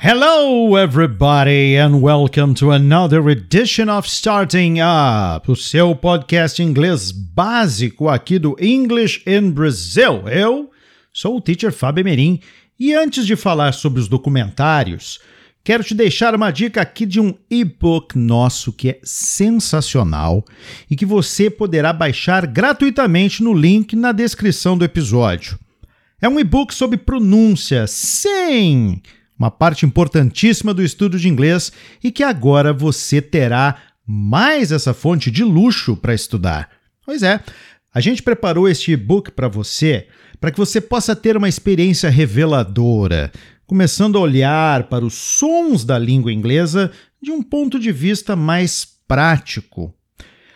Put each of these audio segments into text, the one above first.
Hello, everybody, and welcome to another edition of Starting Up, o seu podcast inglês básico aqui do English in Brazil. Eu sou o teacher Fábio Merim e antes de falar sobre os documentários, quero te deixar uma dica aqui de um e-book nosso que é sensacional e que você poderá baixar gratuitamente no link na descrição do episódio. É um e-book sobre pronúncia, sim! Uma parte importantíssima do estudo de inglês e que agora você terá mais essa fonte de luxo para estudar. Pois é, a gente preparou este e-book para você para que você possa ter uma experiência reveladora, começando a olhar para os sons da língua inglesa de um ponto de vista mais prático.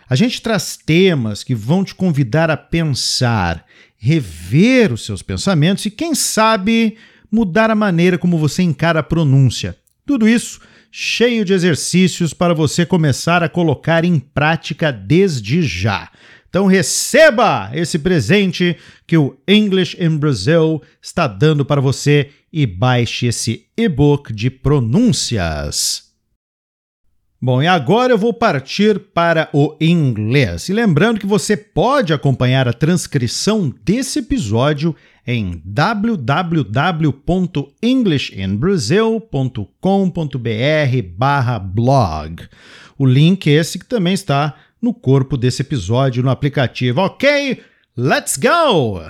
A gente traz temas que vão te convidar a pensar, rever os seus pensamentos e, quem sabe, mudar a maneira como você encara a pronúncia. Tudo isso cheio de exercícios para você começar a colocar em prática desde já. Então receba esse presente que o English in Brazil está dando para você e baixe esse e-book de pronúncias. Bom, e agora eu vou partir para o inglês. E lembrando que você pode acompanhar a transcrição desse episódio em www.englishinbrasil.com.br/blog. O link esse que também está no corpo desse episódio no aplicativo. OK? Let's go!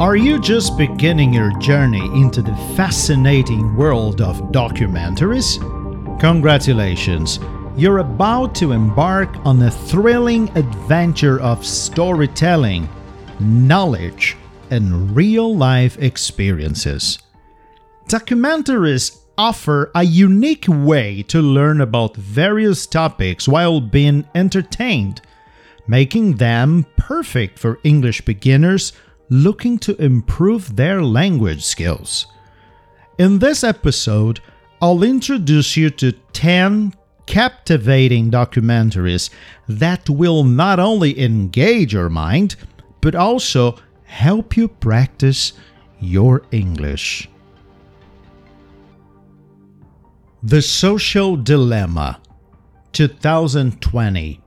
Are you just beginning your journey into the fascinating world of documentaries? Congratulations! You're about to embark on a thrilling adventure of storytelling, knowledge, and real life experiences. Documentaries offer a unique way to learn about various topics while being entertained, making them perfect for English beginners looking to improve their language skills. In this episode, I'll introduce you to 10 captivating documentaries that will not only engage your mind, but also help you practice your English. The Social Dilemma 2020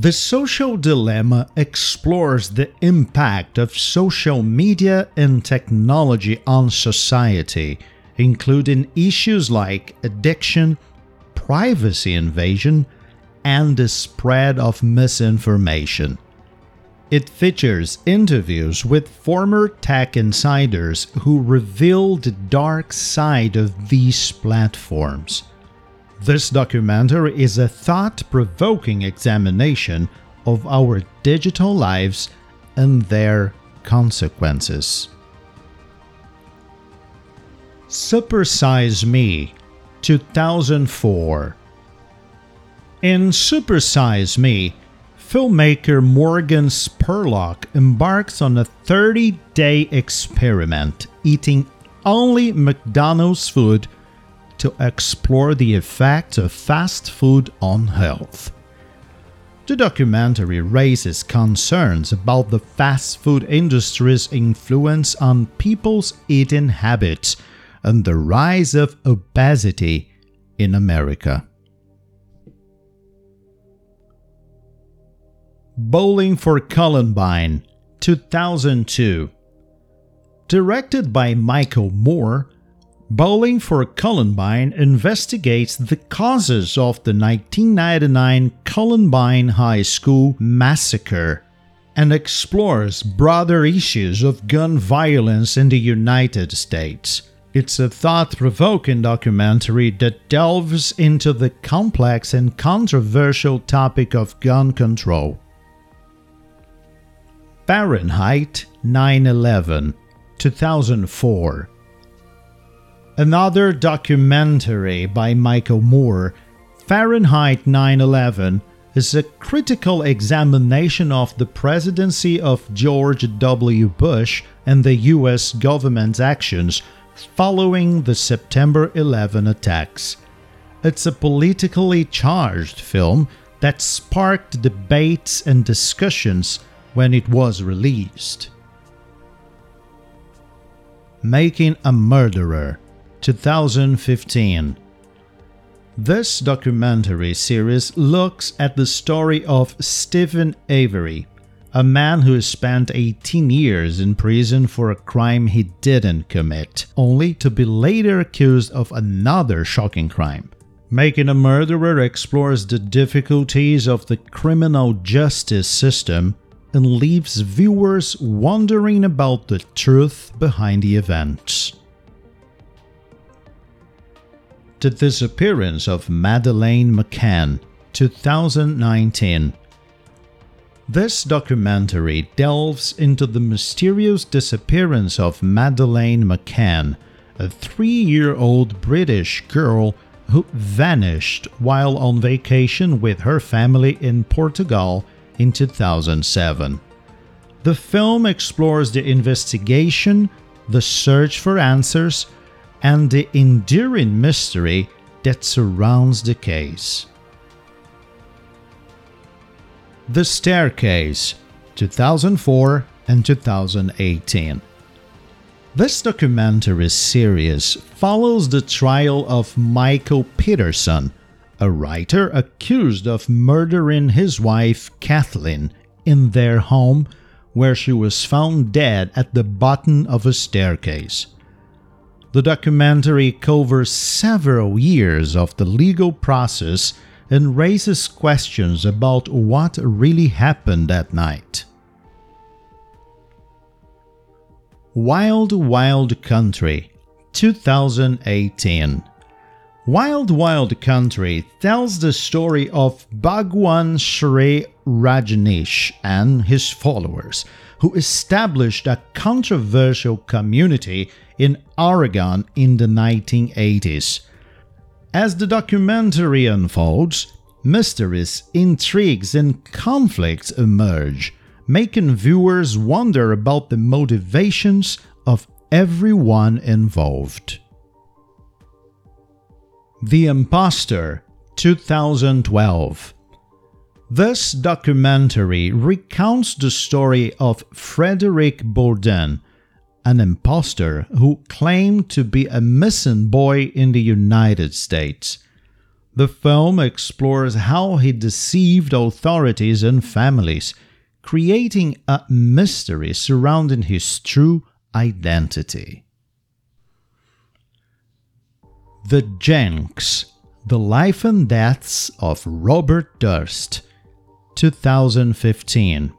the Social Dilemma explores the impact of social media and technology on society, including issues like addiction, privacy invasion, and the spread of misinformation. It features interviews with former tech insiders who reveal the dark side of these platforms. This documentary is a thought provoking examination of our digital lives and their consequences. Supersize Me 2004 In Supersize Me, filmmaker Morgan Spurlock embarks on a 30 day experiment eating only McDonald's food to explore the effect of fast food on health. The documentary raises concerns about the fast food industry's influence on people's eating habits and the rise of obesity in America. Bowling for Columbine 2002 Directed by Michael Moore, Bowling for Columbine investigates the causes of the 1999 Columbine High School massacre and explores broader issues of gun violence in the United States. It's a thought provoking documentary that delves into the complex and controversial topic of gun control. Fahrenheit 9 11, 2004 Another documentary by Michael Moore, Fahrenheit 9 11, is a critical examination of the presidency of George W. Bush and the U.S. government's actions following the September 11 attacks. It's a politically charged film that sparked debates and discussions when it was released. Making a Murderer, 2015. This documentary series looks at the story of Steven Avery, a man who spent 18 years in prison for a crime he didn't commit, only to be later accused of another shocking crime. Making a Murderer explores the difficulties of the criminal justice system and leaves viewers wondering about the truth behind the events. The Disappearance of Madeleine McCann, 2019. This documentary delves into the mysterious disappearance of Madeleine McCann, a three year old British girl who vanished while on vacation with her family in Portugal in 2007. The film explores the investigation, the search for answers, and the enduring mystery that surrounds the case. The Staircase, 2004 and 2018. This documentary series follows the trial of Michael Peterson, a writer accused of murdering his wife Kathleen in their home where she was found dead at the bottom of a staircase. The documentary covers several years of the legal process and raises questions about what really happened that night. Wild Wild Country 2018 Wild Wild Country tells the story of Bhagwan Shree Rajneesh and his followers, who established a controversial community in Oregon in the 1980s. As the documentary unfolds, mysteries, intrigues, and conflicts emerge, making viewers wonder about the motivations of everyone involved. The Imposter 2012 This documentary recounts the story of Frederick Bourdin, an impostor who claimed to be a missing boy in the United States. The film explores how he deceived authorities and families, creating a mystery surrounding his true identity. The Jinx The Life and Deaths of Robert Durst, 2015.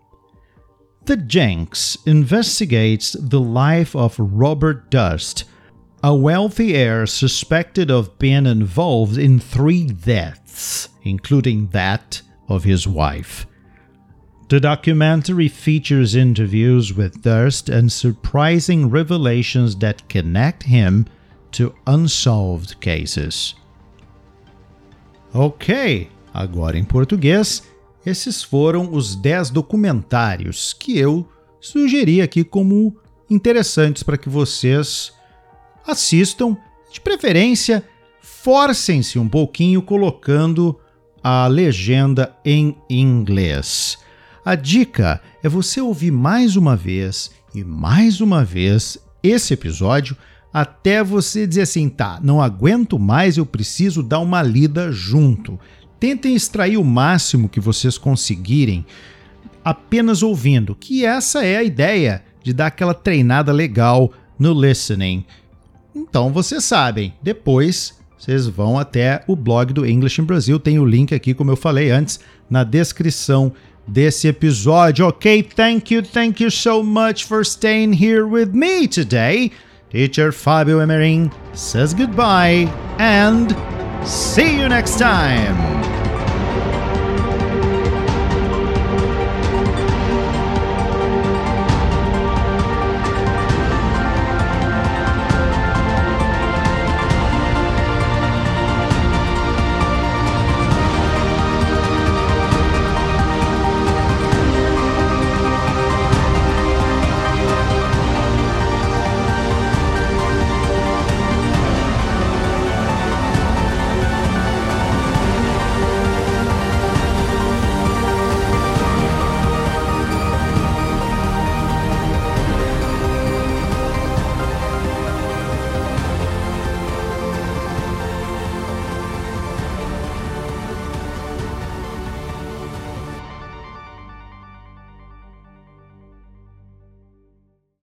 The Jinx investigates the life of Robert Durst, a wealthy heir suspected of being involved in three deaths, including that of his wife. The documentary features interviews with Durst and surprising revelations that connect him to unsolved cases. Ok, agora em português, esses foram os 10 documentários que eu sugeri aqui como interessantes para que vocês assistam. De preferência, forcem-se um pouquinho colocando a legenda em inglês. A dica é você ouvir mais uma vez e mais uma vez esse episódio até você dizer assim, tá, não aguento mais, eu preciso dar uma lida junto. Tentem extrair o máximo que vocês conseguirem apenas ouvindo, que essa é a ideia de dar aquela treinada legal no listening. Então vocês sabem, depois vocês vão até o blog do English in Brasil, tem o link aqui, como eu falei antes, na descrição desse episódio. Ok, thank you, thank you so much for staying here with me today. Teacher Fabio Emerin says goodbye and see you next time.